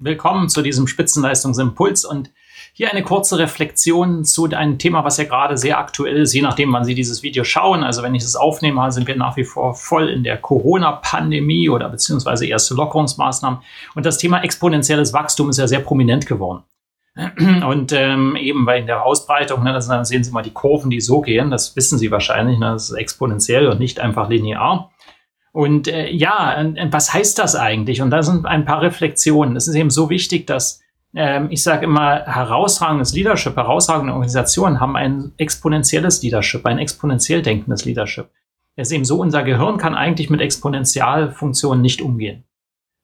Willkommen zu diesem Spitzenleistungsimpuls und hier eine kurze Reflexion zu einem Thema, was ja gerade sehr aktuell ist, je nachdem, wann Sie dieses Video schauen. Also wenn ich es aufnehme, sind wir nach wie vor voll in der Corona-Pandemie oder beziehungsweise erste Lockerungsmaßnahmen. Und das Thema exponentielles Wachstum ist ja sehr prominent geworden. Und ähm, eben bei der Ausbreitung, ne, dann sehen Sie mal die Kurven, die so gehen, das wissen Sie wahrscheinlich, ne, das ist exponentiell und nicht einfach linear. Und äh, ja, was heißt das eigentlich? Und da sind ein paar Reflexionen. Es ist eben so wichtig, dass ähm, ich sage immer, herausragendes Leadership, herausragende Organisationen haben ein exponentielles Leadership, ein exponentiell denkendes Leadership. Es ist eben so, unser Gehirn kann eigentlich mit Exponentialfunktionen nicht umgehen.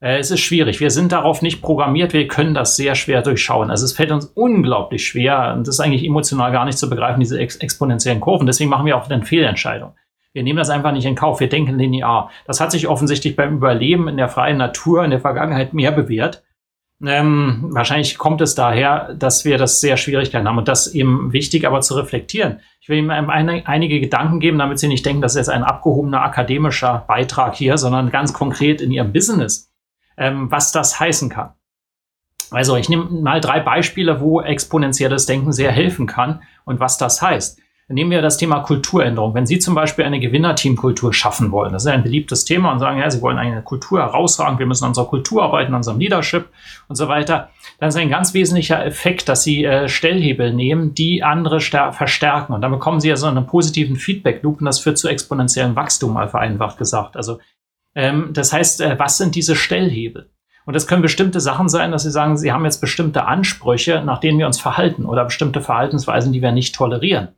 Äh, es ist schwierig. Wir sind darauf nicht programmiert. Wir können das sehr schwer durchschauen. Also es fällt uns unglaublich schwer und das ist eigentlich emotional gar nicht zu begreifen, diese ex exponentiellen Kurven. Deswegen machen wir auch dann Fehlentscheidungen. Wir nehmen das einfach nicht in Kauf. Wir denken linear. Das hat sich offensichtlich beim Überleben in der freien Natur in der Vergangenheit mehr bewährt. Ähm, wahrscheinlich kommt es daher, dass wir das sehr Schwierigkeiten haben und das eben wichtig, aber zu reflektieren. Ich will Ihnen eine, einige Gedanken geben, damit Sie nicht denken, das ist jetzt ein abgehobener akademischer Beitrag hier, sondern ganz konkret in Ihrem Business, ähm, was das heißen kann. Also ich nehme mal drei Beispiele, wo exponentielles Denken sehr helfen kann und was das heißt. Nehmen wir das Thema Kulturänderung. Wenn Sie zum Beispiel eine Gewinnerteamkultur schaffen wollen, das ist ein beliebtes Thema und sagen, ja, Sie wollen eine Kultur herausragen, wir müssen an unserer Kultur arbeiten, an unserem Leadership und so weiter, dann ist ein ganz wesentlicher Effekt, dass Sie äh, Stellhebel nehmen, die andere verstärken. Und dann bekommen Sie ja so einen positiven Feedback-Loop und das führt zu exponentiellem Wachstum, mal vereinfacht gesagt. Also ähm, das heißt, äh, was sind diese Stellhebel? Und das können bestimmte Sachen sein, dass Sie sagen, Sie haben jetzt bestimmte Ansprüche, nach denen wir uns verhalten oder bestimmte Verhaltensweisen, die wir nicht tolerieren.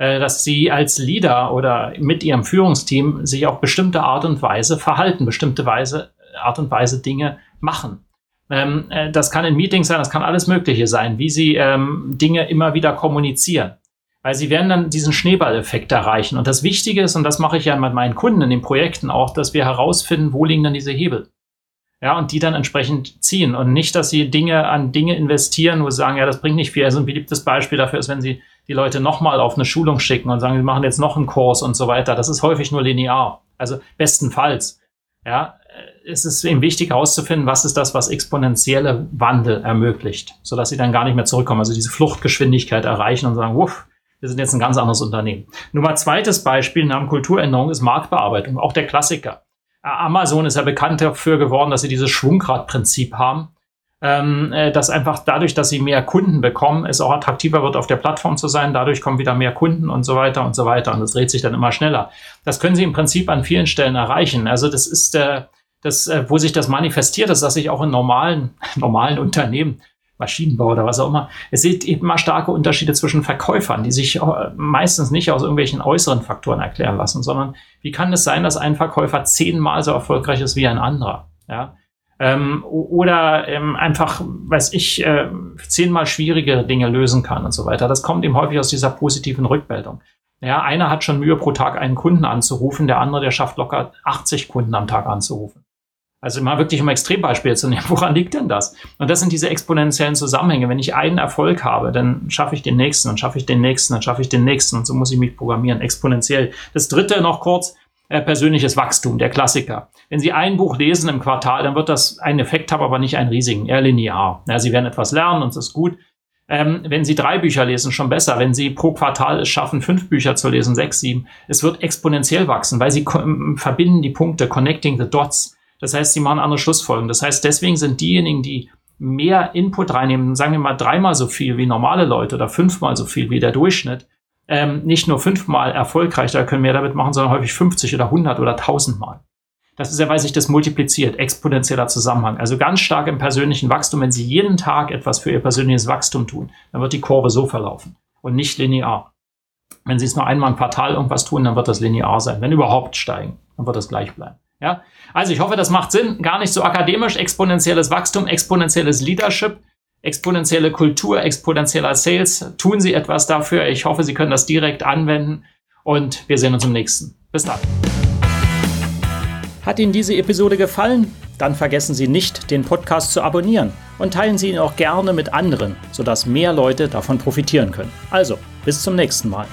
Äh, dass sie als Leader oder mit ihrem Führungsteam sich auf bestimmte Art und Weise verhalten, bestimmte Weise, Art und Weise Dinge machen. Ähm, äh, das kann in Meetings sein, das kann alles Mögliche sein, wie sie ähm, Dinge immer wieder kommunizieren. Weil sie werden dann diesen Schneeballeffekt erreichen. Und das Wichtige ist, und das mache ich ja mit meinen Kunden in den Projekten auch, dass wir herausfinden, wo liegen dann diese Hebel. Ja, und die dann entsprechend ziehen. Und nicht, dass sie Dinge an Dinge investieren, wo sie sagen, ja, das bringt nicht viel. Also ein beliebtes Beispiel dafür ist, wenn sie die Leute nochmal auf eine Schulung schicken und sagen, wir machen jetzt noch einen Kurs und so weiter. Das ist häufig nur linear. Also bestenfalls. Ja, es ist eben wichtig herauszufinden, was ist das, was exponentielle Wandel ermöglicht, sodass sie dann gar nicht mehr zurückkommen, also diese Fluchtgeschwindigkeit erreichen und sagen, wuff, wir sind jetzt ein ganz anderes Unternehmen. Nummer zweites Beispiel nach Kulturänderung ist Marktbearbeitung, auch der Klassiker. Amazon ist ja bekannt dafür geworden, dass sie dieses Schwungradprinzip haben ähm, äh, dass einfach dadurch, dass sie mehr Kunden bekommen, es auch attraktiver wird, auf der Plattform zu sein. Dadurch kommen wieder mehr Kunden und so weiter und so weiter. Und das dreht sich dann immer schneller. Das können sie im Prinzip an vielen Stellen erreichen. Also das ist äh, das, äh, wo sich das manifestiert ist, dass sich auch in normalen, normalen Unternehmen Maschinenbau oder was auch immer. Es sieht immer starke Unterschiede zwischen Verkäufern, die sich äh, meistens nicht aus irgendwelchen äußeren Faktoren erklären lassen, sondern wie kann es sein, dass ein Verkäufer zehnmal so erfolgreich ist wie ein anderer? Ja, ähm, oder ähm, einfach, weiß ich, äh, zehnmal schwierige Dinge lösen kann und so weiter. Das kommt eben häufig aus dieser positiven Rückmeldung. Ja, einer hat schon Mühe pro Tag einen Kunden anzurufen, der andere, der schafft locker 80 Kunden am Tag anzurufen. Also mal wirklich um Extrembeispiel zu nehmen, woran liegt denn das? Und das sind diese exponentiellen Zusammenhänge. Wenn ich einen Erfolg habe, dann schaffe ich den nächsten, dann schaffe ich den nächsten, dann schaffe ich den nächsten und so muss ich mich programmieren, exponentiell. Das dritte noch kurz, äh, persönliches Wachstum, der Klassiker. Wenn Sie ein Buch lesen im Quartal, dann wird das einen Effekt haben, aber nicht einen riesigen, eher linear. Ja, Sie werden etwas lernen und das ist gut. Ähm, wenn Sie drei Bücher lesen, schon besser. Wenn Sie pro Quartal es schaffen, fünf Bücher zu lesen, sechs, sieben, es wird exponentiell wachsen, weil Sie verbinden die Punkte, connecting the dots. Das heißt, Sie machen andere Schlussfolgerungen. Das heißt, deswegen sind diejenigen, die mehr Input reinnehmen, sagen wir mal dreimal so viel wie normale Leute oder fünfmal so viel wie der Durchschnitt, ähm, nicht nur fünfmal erfolgreich da können wir damit machen, sondern häufig 50 oder 100 oder 1000 Mal. Das ist ja, weil sich das multipliziert, exponentieller Zusammenhang. Also ganz stark im persönlichen Wachstum. Wenn Sie jeden Tag etwas für Ihr persönliches Wachstum tun, dann wird die Kurve so verlaufen und nicht linear. Wenn Sie es nur einmal im Quartal irgendwas tun, dann wird das linear sein. Wenn überhaupt steigen, dann wird das gleich bleiben. Ja? Also ich hoffe, das macht Sinn. Gar nicht so akademisch. Exponentielles Wachstum, exponentielles Leadership exponentielle Kultur, exponentieller Sales. Tun Sie etwas dafür. Ich hoffe, Sie können das direkt anwenden und wir sehen uns im nächsten. Bis dann. Hat Ihnen diese Episode gefallen? Dann vergessen Sie nicht, den Podcast zu abonnieren und teilen Sie ihn auch gerne mit anderen, sodass mehr Leute davon profitieren können. Also, bis zum nächsten Mal.